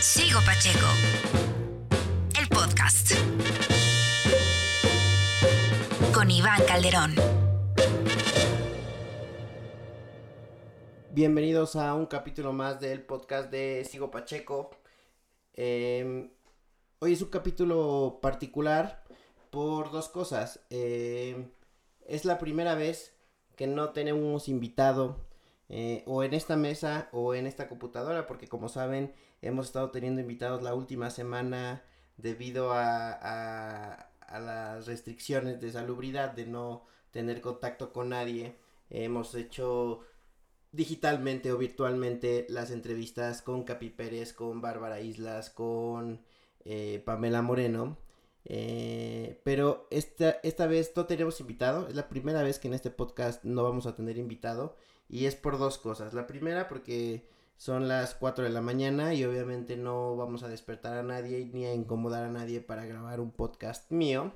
Sigo Pacheco. El podcast. Con Iván Calderón. Bienvenidos a un capítulo más del podcast de Sigo Pacheco. Eh, hoy es un capítulo particular por dos cosas. Eh, es la primera vez que no tenemos invitado eh, o en esta mesa o en esta computadora, porque como saben hemos estado teniendo invitados la última semana debido a, a, las restricciones de salubridad, de no tener contacto con nadie. hemos hecho digitalmente o virtualmente las entrevistas con Capi Pérez, con Bárbara Islas, con eh, Pamela Moreno. Eh, pero esta, esta vez no tenemos invitado. Es la primera vez que en este podcast no vamos a tener invitado. Y es por dos cosas. La primera porque son las 4 de la mañana y obviamente no vamos a despertar a nadie ni a incomodar a nadie para grabar un podcast mío.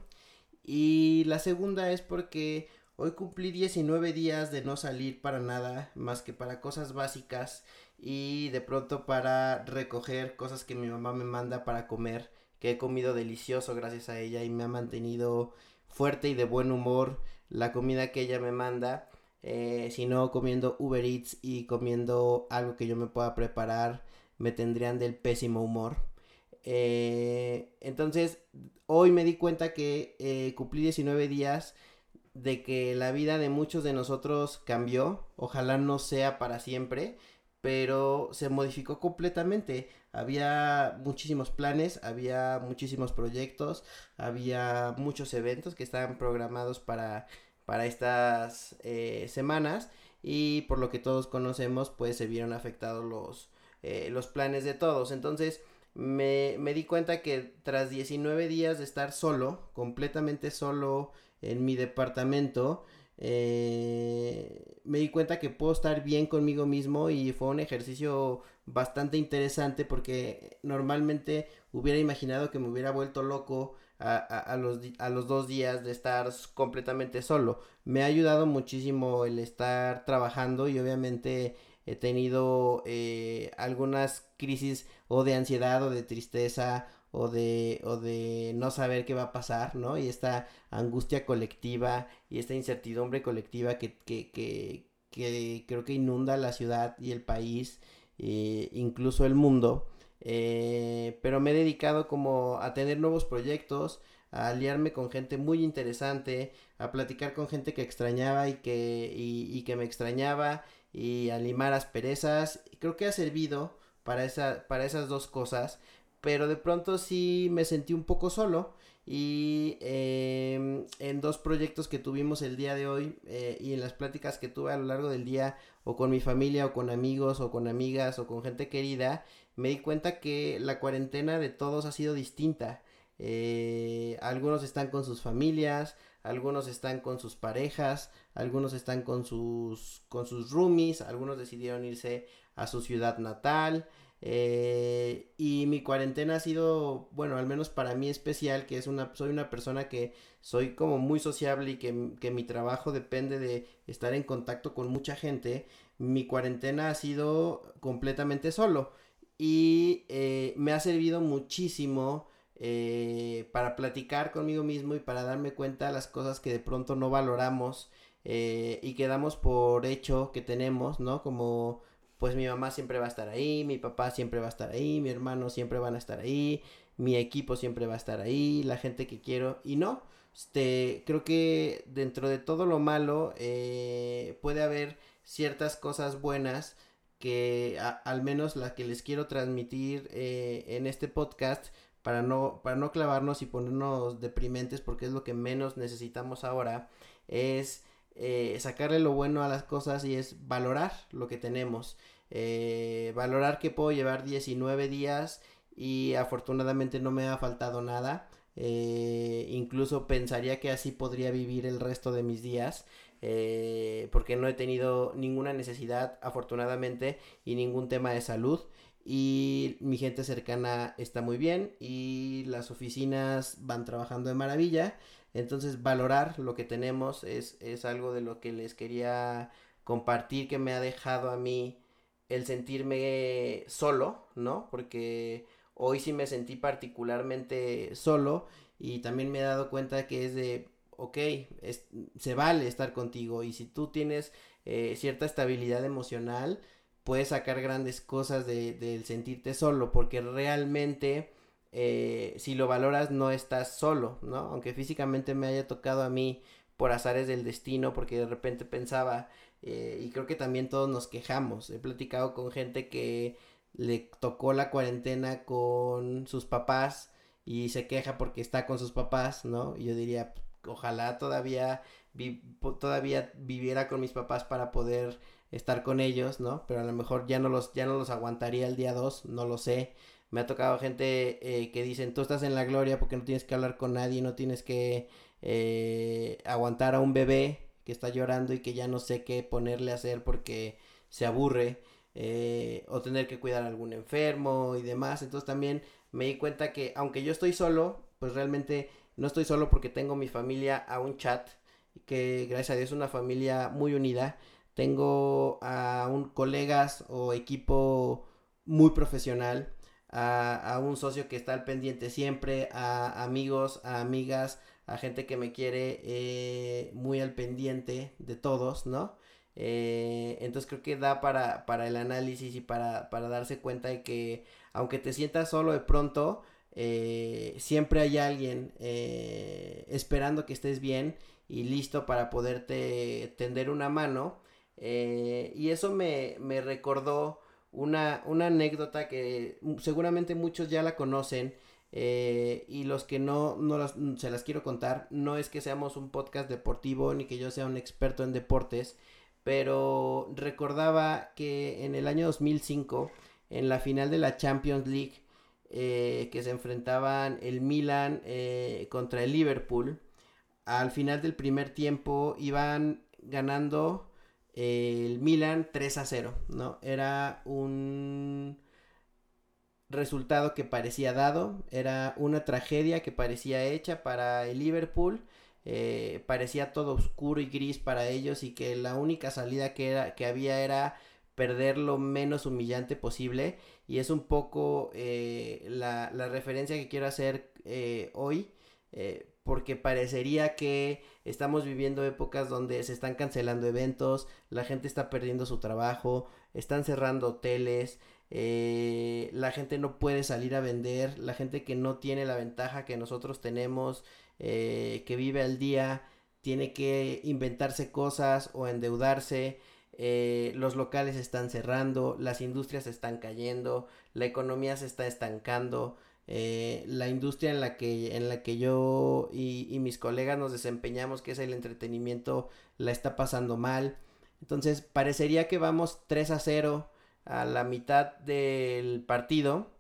Y la segunda es porque hoy cumplí 19 días de no salir para nada más que para cosas básicas y de pronto para recoger cosas que mi mamá me manda para comer, que he comido delicioso gracias a ella y me ha mantenido fuerte y de buen humor la comida que ella me manda. Eh, si no comiendo Uber Eats y comiendo algo que yo me pueda preparar, me tendrían del pésimo humor. Eh, entonces, hoy me di cuenta que eh, cumplí 19 días de que la vida de muchos de nosotros cambió. Ojalá no sea para siempre, pero se modificó completamente. Había muchísimos planes, había muchísimos proyectos, había muchos eventos que estaban programados para, para estas eh, semanas y por lo que todos conocemos pues se vieron afectados los, eh, los planes de todos. Entonces me, me di cuenta que tras 19 días de estar solo, completamente solo en mi departamento, eh, me di cuenta que puedo estar bien conmigo mismo y fue un ejercicio bastante interesante porque normalmente hubiera imaginado que me hubiera vuelto loco a, a, los, a los dos días de estar completamente solo. Me ha ayudado muchísimo el estar trabajando y obviamente he tenido eh, algunas crisis o de ansiedad o de tristeza o de, o de no saber qué va a pasar, ¿no? Y esta angustia colectiva y esta incertidumbre colectiva que, que, que, que creo que inunda la ciudad y el país, eh, incluso el mundo. Eh, pero me he dedicado como a tener nuevos proyectos, a aliarme con gente muy interesante, a platicar con gente que extrañaba y que, y, que me extrañaba y a limar asperezas. Creo que ha servido para, esa, para esas dos cosas pero de pronto sí me sentí un poco solo y eh, en dos proyectos que tuvimos el día de hoy eh, y en las pláticas que tuve a lo largo del día o con mi familia o con amigos o con amigas o con gente querida me di cuenta que la cuarentena de todos ha sido distinta eh, algunos están con sus familias algunos están con sus parejas algunos están con sus con sus roomies algunos decidieron irse a su ciudad natal eh, y mi cuarentena ha sido, bueno, al menos para mí especial, que es una, soy una persona que soy como muy sociable y que, que mi trabajo depende de estar en contacto con mucha gente. Mi cuarentena ha sido completamente solo y eh, me ha servido muchísimo eh, para platicar conmigo mismo y para darme cuenta de las cosas que de pronto no valoramos eh, y que damos por hecho que tenemos, ¿no? Como pues mi mamá siempre va a estar ahí, mi papá siempre va a estar ahí, mi hermano siempre van a estar ahí, mi equipo siempre va a estar ahí, la gente que quiero y no, este, creo que dentro de todo lo malo eh, puede haber ciertas cosas buenas que al menos las que les quiero transmitir eh, en este podcast para no, para no clavarnos y ponernos deprimentes porque es lo que menos necesitamos ahora es eh, sacarle lo bueno a las cosas y es valorar lo que tenemos. Eh, valorar que puedo llevar 19 días y afortunadamente no me ha faltado nada. Incluso pensaría que así podría vivir el resto de mis días. Eh, porque no he tenido ninguna necesidad afortunadamente y ningún tema de salud y mi gente cercana está muy bien y las oficinas van trabajando de maravilla entonces valorar lo que tenemos es, es algo de lo que les quería compartir que me ha dejado a mí el sentirme solo, ¿no? Porque hoy sí me sentí particularmente solo y también me he dado cuenta que es de, ok, se vale estar contigo y si tú tienes eh, cierta estabilidad emocional, puedes sacar grandes cosas del de, sentirte solo, porque realmente eh, si lo valoras no estás solo, ¿no? Aunque físicamente me haya tocado a mí por azares del destino, porque de repente pensaba, eh, y creo que también todos nos quejamos, he platicado con gente que le tocó la cuarentena con sus papás y se queja porque está con sus papás, ¿no? Y yo diría, ojalá todavía, todavía viviera con mis papás para poder estar con ellos, ¿no? Pero a lo mejor ya no los, ya no los aguantaría el día 2, no lo sé. Me ha tocado gente eh, que dicen, tú estás en la gloria porque no tienes que hablar con nadie, no tienes que eh, aguantar a un bebé que está llorando y que ya no sé qué ponerle a hacer porque se aburre. Eh, o tener que cuidar a algún enfermo y demás. Entonces también me di cuenta que aunque yo estoy solo, pues realmente no estoy solo porque tengo mi familia a un chat, que gracias a Dios es una familia muy unida. Tengo a un colegas o equipo muy profesional, a, a un socio que está al pendiente siempre, a amigos, a amigas, a gente que me quiere eh, muy al pendiente de todos, ¿no? Eh, entonces creo que da para, para el análisis y para, para, darse cuenta de que aunque te sientas solo de pronto, eh, siempre hay alguien eh, esperando que estés bien y listo para poderte tender una mano. y eso me, me recordó una, una, anécdota que seguramente muchos ya la conocen. y los que no, no se las quiero contar, no es que seamos un podcast deportivo ni que yo sea un experto en deportes, pero recordaba que en el año 2005, en la final de la Champions League, eh, que se enfrentaban el Milan eh, contra el Liverpool, al final del primer tiempo iban ganando eh, el Milan 3 a 0, ¿no? Era un resultado que parecía dado, era una tragedia que parecía hecha para el Liverpool parecía todo oscuro y gris para ellos y que la única salida que, era, que había era perder lo menos humillante posible y es un poco eh, la, la, referencia que quiero hacer eh, hoy porque parecería que estamos viviendo épocas donde se están cancelando eventos, la gente está perdiendo su trabajo, están cerrando hoteles, la gente no puede salir a vender, la gente que no tiene la ventaja que nosotros tenemos eh, que vive al día tiene que inventarse cosas o endeudarse. Eh, los locales están cerrando, las industrias están cayendo, la economía se está estancando, eh, la industria en la que, en la que yo y, y, mis colegas nos desempeñamos, que es el entretenimiento, la está pasando mal. Entonces parecería que vamos 3 a 0 a la mitad del partido,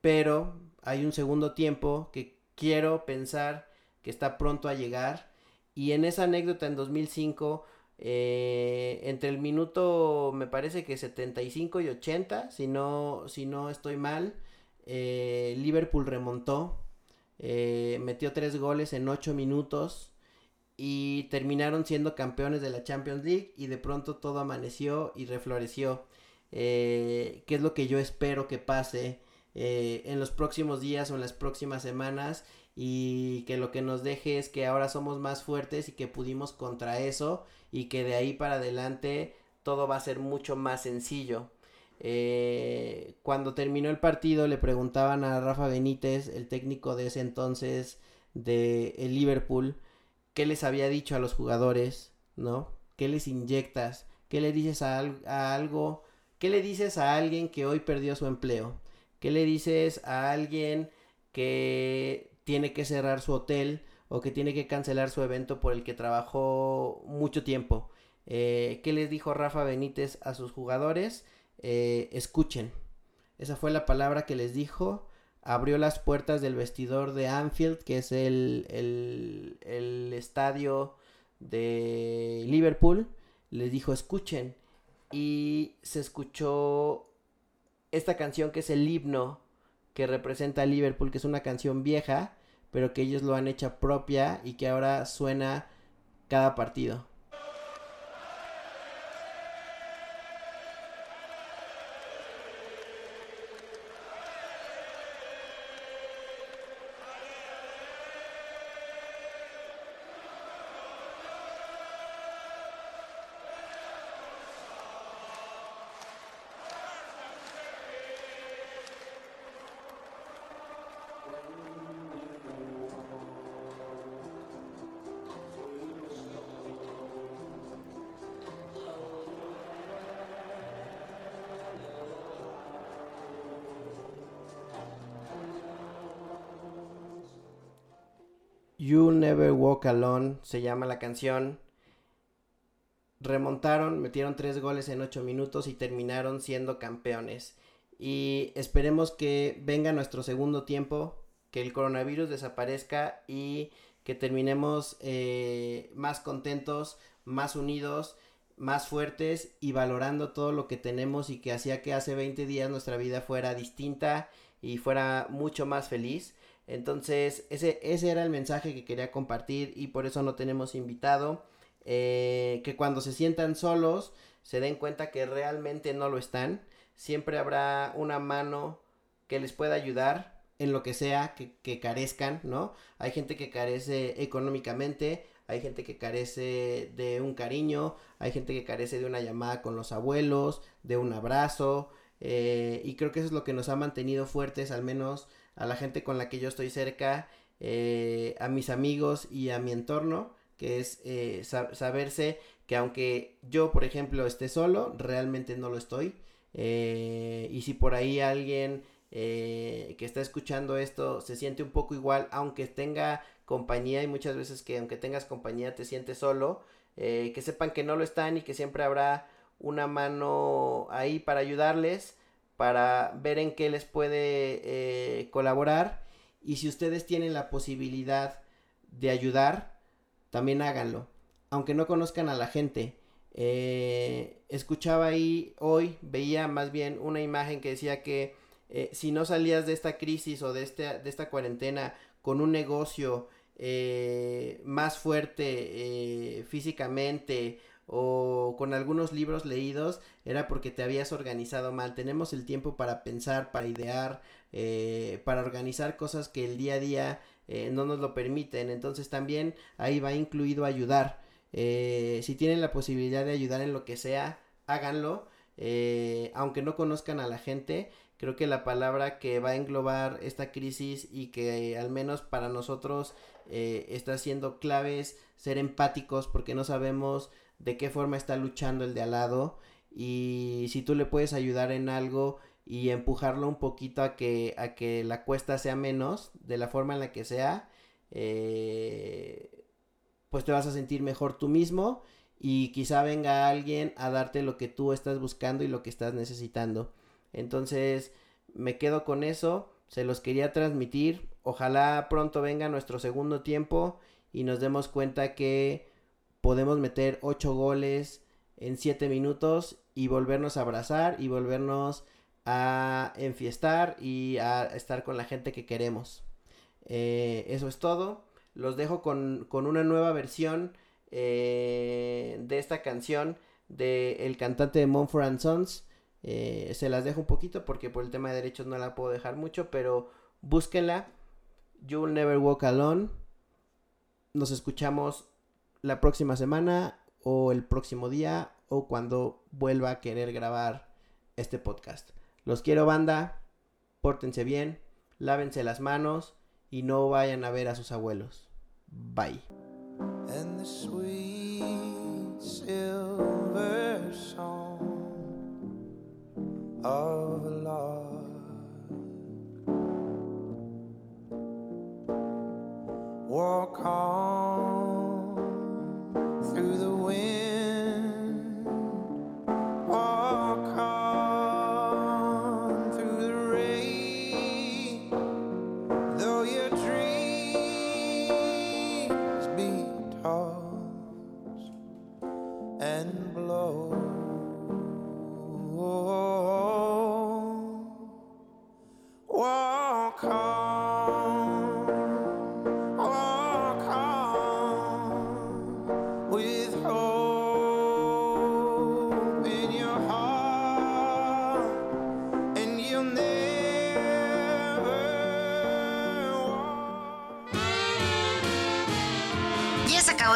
pero hay un segundo tiempo que quiero pensar que está pronto a llegar. Y en esa anécdota en 2005, eh, entre el minuto, me parece que 75 y 80, si no, si no estoy mal, eh, Liverpool remontó, eh, metió tres goles en 8 minutos y terminaron siendo campeones de la Champions League y de pronto todo amaneció y refloreció. ¿Qué es lo que yo espero que pase eh, en los próximos días o en las próximas semanas y que lo que nos deje es que ahora somos más fuertes y que pudimos contra eso y que de ahí para adelante todo va a ser mucho más sencillo. Eh, cuando terminó el partido le preguntaban a Rafa Benítez, el técnico de ese entonces de el Liverpool, qué les había dicho a los jugadores, ¿no? ¿Qué les inyectas? ¿Qué le dices a, a algo? ¿Qué le dices a alguien que hoy perdió su empleo? ¿Qué le dices a alguien que tiene que cerrar su hotel o que tiene que cancelar su evento por el que trabajó mucho tiempo? Eh, ¿Qué les dijo Rafa Benítez a sus jugadores? Eh, escuchen. Esa fue la palabra que les dijo. Abrió las puertas del vestidor de Anfield, que es el, el, el estadio de Liverpool. Les dijo, escuchen. Y se escuchó esta canción que es el himno que representa a Liverpool, que es una canción vieja, pero que ellos lo han hecho propia y que ahora suena cada partido. You'll Never Walk Alone se llama la canción. Remontaron, metieron tres goles en ocho minutos y terminaron siendo campeones. Y esperemos que venga nuestro segundo tiempo, que el coronavirus desaparezca y que terminemos eh, más contentos, más unidos, más fuertes y valorando todo lo que tenemos y que hacía que hace 20 días nuestra vida fuera distinta y fuera mucho más feliz. Entonces, ese, ese era el mensaje que quería compartir y por eso no tenemos invitado. Eh, que cuando se sientan solos se den cuenta que realmente no lo están. Siempre habrá una mano que les pueda ayudar en lo que sea que, que carezcan, ¿no? Hay gente que carece económicamente, hay gente que carece de un cariño, hay gente que carece de una llamada con los abuelos, de un abrazo, eh, y creo que eso es lo que nos ha mantenido fuertes, al menos a la gente con la que yo estoy cerca, eh, a mis amigos y a mi entorno, que es eh, saberse que aunque yo, por ejemplo, esté solo, realmente no lo estoy. y si por ahí alguien que está escuchando esto se siente un poco igual, aunque tenga compañía y muchas veces que aunque tengas compañía te sientes solo, que sepan que no lo están y que siempre habrá una mano ahí para ayudarles, para ver en qué les puede eh, colaborar. Y si ustedes tienen la posibilidad de ayudar, también háganlo. Aunque no conozcan a la gente. Eh, escuchaba ahí hoy, veía más bien una imagen que decía que eh, si no salías de esta crisis o de, este, de esta cuarentena con un negocio más fuerte físicamente o con algunos libros leídos era porque te habías organizado mal. Tenemos el tiempo para pensar, para idear, eh, para organizar cosas que el día a día eh, no nos lo permiten. Entonces también ahí va incluido ayudar. Eh, si tienen la posibilidad de ayudar en lo que sea, háganlo. aunque no conozcan a la gente, creo que la palabra que va a englobar esta crisis y que al menos para nosotros está siendo clave es ser empáticos porque no sabemos de qué forma está luchando el de al lado y si tú le puedes ayudar en algo y empujarlo un poquito a que, a que la cuesta sea menos, de la forma en la que sea, eh, pues te vas a sentir mejor tú mismo y quizá venga alguien a darte lo que tú estás buscando y lo que estás necesitando. Entonces, me quedo con eso, se los quería transmitir, ojalá pronto venga nuestro segundo tiempo y nos demos cuenta que podemos meter 8 goles en 7 minutos y volvernos a abrazar y volvernos a enfiestar y a estar con la gente que queremos. Eh, eso es todo. Los dejo con, una nueva versión eh, de esta canción del el cantante de Monfort Sons. Eh, se las dejo un poquito porque por el tema de derechos no la puedo dejar mucho, pero búsquenla. You'll Never Walk Alone. Nos escuchamos la próxima semana o el próximo día o cuando vuelva a querer grabar este podcast. Los quiero banda, pórtense bien, lávense las manos y no vayan a ver a sus abuelos. Bye. walk on through the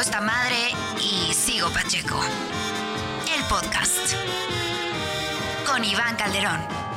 esta madre y sigo Pacheco. El podcast con Iván Calderón.